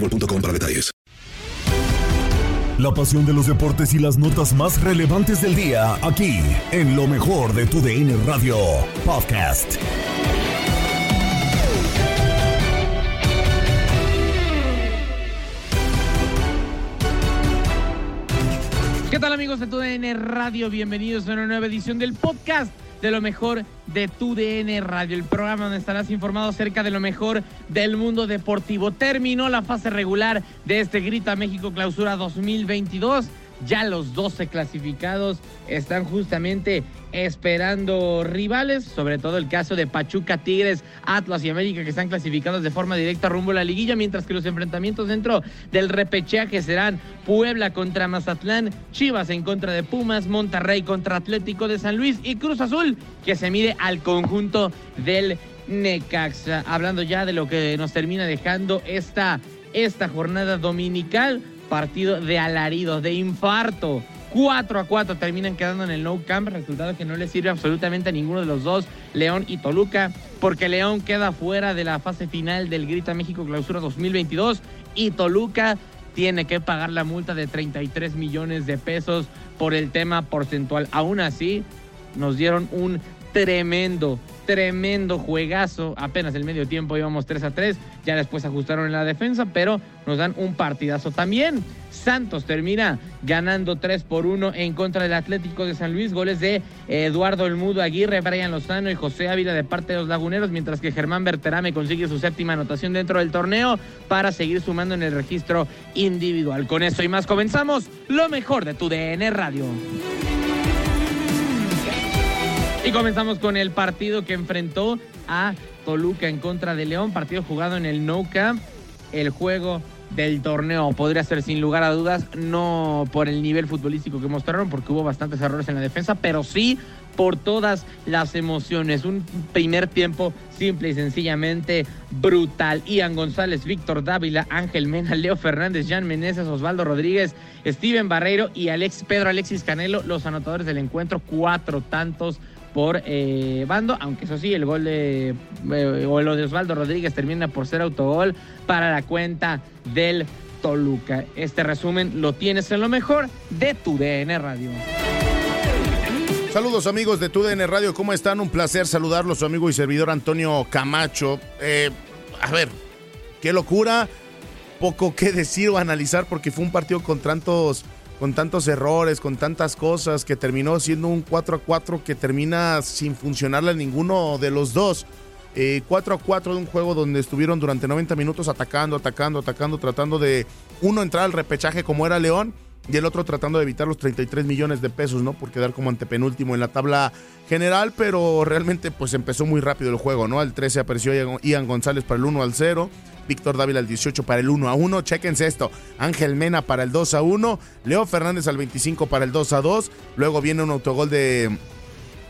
boostmobile.com para detalles. La pasión de los deportes y las notas más relevantes del día, aquí, en lo mejor de tu DN Radio Podcast. ¿Qué tal amigos de TUDN Radio? Bienvenidos a una nueva edición del podcast de lo mejor de TUDN Radio, el programa donde estarás informado acerca de lo mejor del mundo deportivo. Terminó la fase regular de este Grita México Clausura 2022. Ya los 12 clasificados están justamente esperando rivales, sobre todo el caso de Pachuca, Tigres, Atlas y América que están clasificados de forma directa rumbo a la liguilla, mientras que los enfrentamientos dentro del repechaje serán Puebla contra Mazatlán, Chivas en contra de Pumas, Monterrey contra Atlético de San Luis y Cruz Azul que se mide al conjunto del Necaxa. Hablando ya de lo que nos termina dejando esta, esta jornada dominical, partido de alaridos, de infarto. 4 a 4 terminan quedando en el no camp, resultado que no le sirve absolutamente a ninguno de los dos, León y Toluca, porque León queda fuera de la fase final del Grita México Clausura 2022 y Toluca tiene que pagar la multa de 33 millones de pesos por el tema porcentual. Aún así, nos dieron un tremendo, tremendo juegazo. Apenas el medio tiempo íbamos 3 a 3. Ya después ajustaron en la defensa, pero nos dan un partidazo también. Santos termina ganando 3 por 1 en contra del Atlético de San Luis. Goles de Eduardo El Mudo Aguirre, Brian Lozano y José Ávila de parte de los laguneros, mientras que Germán Berterame consigue su séptima anotación dentro del torneo para seguir sumando en el registro individual. Con eso y más comenzamos lo mejor de tu DN Radio. Y comenzamos con el partido que enfrentó a Toluca en contra de León, partido jugado en el No Camp, el juego del torneo. Podría ser sin lugar a dudas, no por el nivel futbolístico que mostraron, porque hubo bastantes errores en la defensa, pero sí por todas las emociones. Un primer tiempo simple y sencillamente brutal. Ian González, Víctor Dávila, Ángel Mena, Leo Fernández, Jan Meneses, Osvaldo Rodríguez, Steven Barreiro y Alex, Pedro Alexis Canelo, los anotadores del encuentro, cuatro tantos por eh, bando, aunque eso sí, el gol de, eh, lo de Osvaldo Rodríguez termina por ser autogol para la cuenta del Toluca. Este resumen lo tienes en lo mejor de tu DN Radio. Saludos amigos de TUDN Radio, ¿cómo están? Un placer saludarlos, su amigo y servidor Antonio Camacho. Eh, a ver, qué locura, poco que decir o analizar porque fue un partido con tantos, con tantos errores, con tantas cosas, que terminó siendo un 4 a 4 que termina sin funcionarle a ninguno de los dos. eh, 4 a 4 de un juego donde estuvieron durante 90 minutos atacando, atacando, atacando, tratando de uno entrar al repechaje como era León y el otro tratando de evitar los 33 millones de pesos, ¿no? Por quedar como antepenúltimo en la tabla general, pero realmente pues empezó muy rápido el juego, ¿no? Al 13 apareció Ian González para el 1 al 0, Víctor Dávila al 18 para el 1 a 1, chequense esto, Ángel Mena para el 2 a 1, Leo Fernández al 25 para el 2 a 2, luego viene un autogol de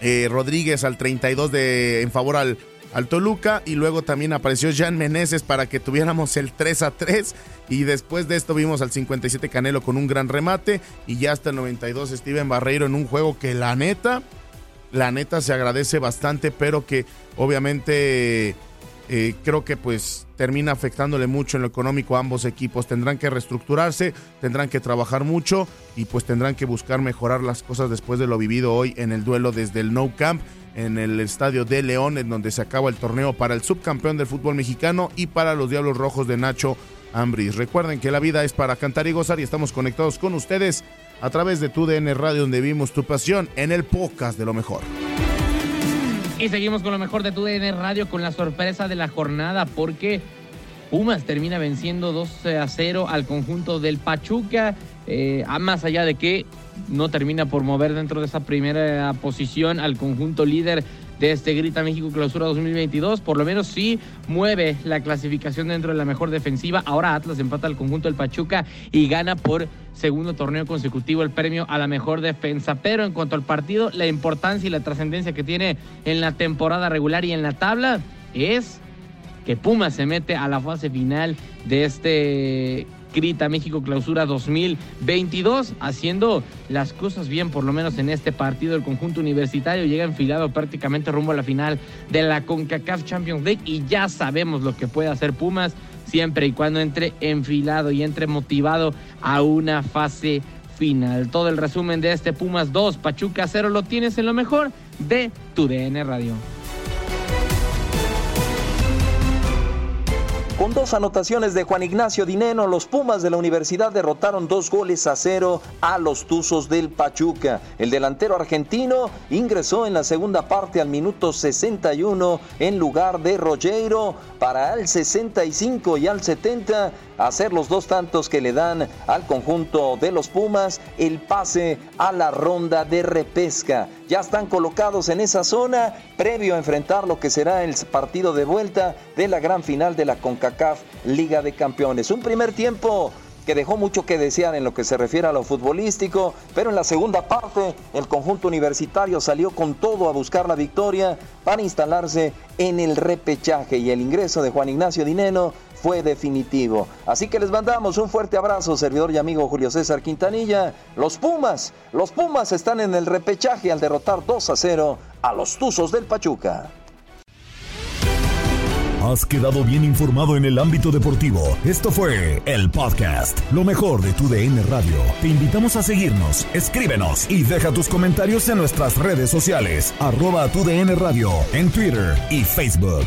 eh, Rodríguez al 32 de, en favor al al Toluca. Y luego también apareció Jan Meneses para que tuviéramos el 3 a 3 y después de esto vimos al 57 Canelo con un gran remate. Y ya hasta el 92 Steven Barreiro en un juego que la neta, la neta se agradece bastante pero que obviamente eh, creo que pues termina afectándole mucho en lo económico a ambos equipos. Tendrán que reestructurarse, tendrán que trabajar mucho y pues tendrán que buscar mejorar las cosas después de lo vivido hoy en el duelo desde el No Camp en el estadio de León, en donde se acaba el torneo para el subcampeón del fútbol mexicano y para los Diablos Rojos de Nacho Ambris. Recuerden que la vida es para cantar y gozar y estamos conectados con ustedes a través de tu DN Radio, donde vimos tu pasión en el podcast de lo mejor. Y seguimos con lo mejor de tu DN Radio con la sorpresa de la jornada porque Pumas termina venciendo 2 a 0 al conjunto del Pachuca, eh, más allá de que no termina por mover dentro de esa primera posición al conjunto líder de este Grita México Clausura 2022. Por lo menos sí mueve la clasificación dentro de la mejor defensiva. Ahora Atlas empata al conjunto del Pachuca y gana por segundo torneo consecutivo el premio a la mejor defensa. Pero en cuanto al partido, la importancia y la trascendencia que tiene en la temporada regular y en la tabla es que Puma se mete a la fase final de este Grita México Clausura 2022, haciendo las cosas bien, por lo menos en este partido. El conjunto universitario llega enfilado prácticamente rumbo a la final de la CONCACAF Champions League y ya sabemos lo que puede hacer Pumas siempre y cuando entre enfilado y entre motivado a una fase final. Todo el resumen de este Pumas 2, Pachuca 0 lo tienes en lo mejor de tu DN Radio. Con dos anotaciones de Juan Ignacio Dineno, los Pumas de la Universidad derrotaron dos goles a cero a los Tuzos del Pachuca. El delantero argentino ingresó en la segunda parte al minuto 61 en lugar de Rogero para al 65 y al 70 hacer los dos tantos que le dan al conjunto de los Pumas el pase a la ronda de repesca. Ya están colocados en esa zona previo a enfrentar lo que será el partido de vuelta de la gran final de la CONCACAF Liga de Campeones. Un primer tiempo que dejó mucho que desear en lo que se refiere a lo futbolístico, pero en la segunda parte el conjunto universitario salió con todo a buscar la victoria para instalarse en el repechaje y el ingreso de Juan Ignacio Dineno fue definitivo. Así que les mandamos un fuerte abrazo, servidor y amigo Julio César Quintanilla. Los Pumas, los Pumas están en el repechaje al derrotar 2 a 0 a los Tuzos del Pachuca. Has quedado bien informado en el ámbito deportivo. Esto fue el podcast, lo mejor de tu DN Radio. Te invitamos a seguirnos, escríbenos y deja tus comentarios en nuestras redes sociales, arroba tu DN Radio, en Twitter y Facebook.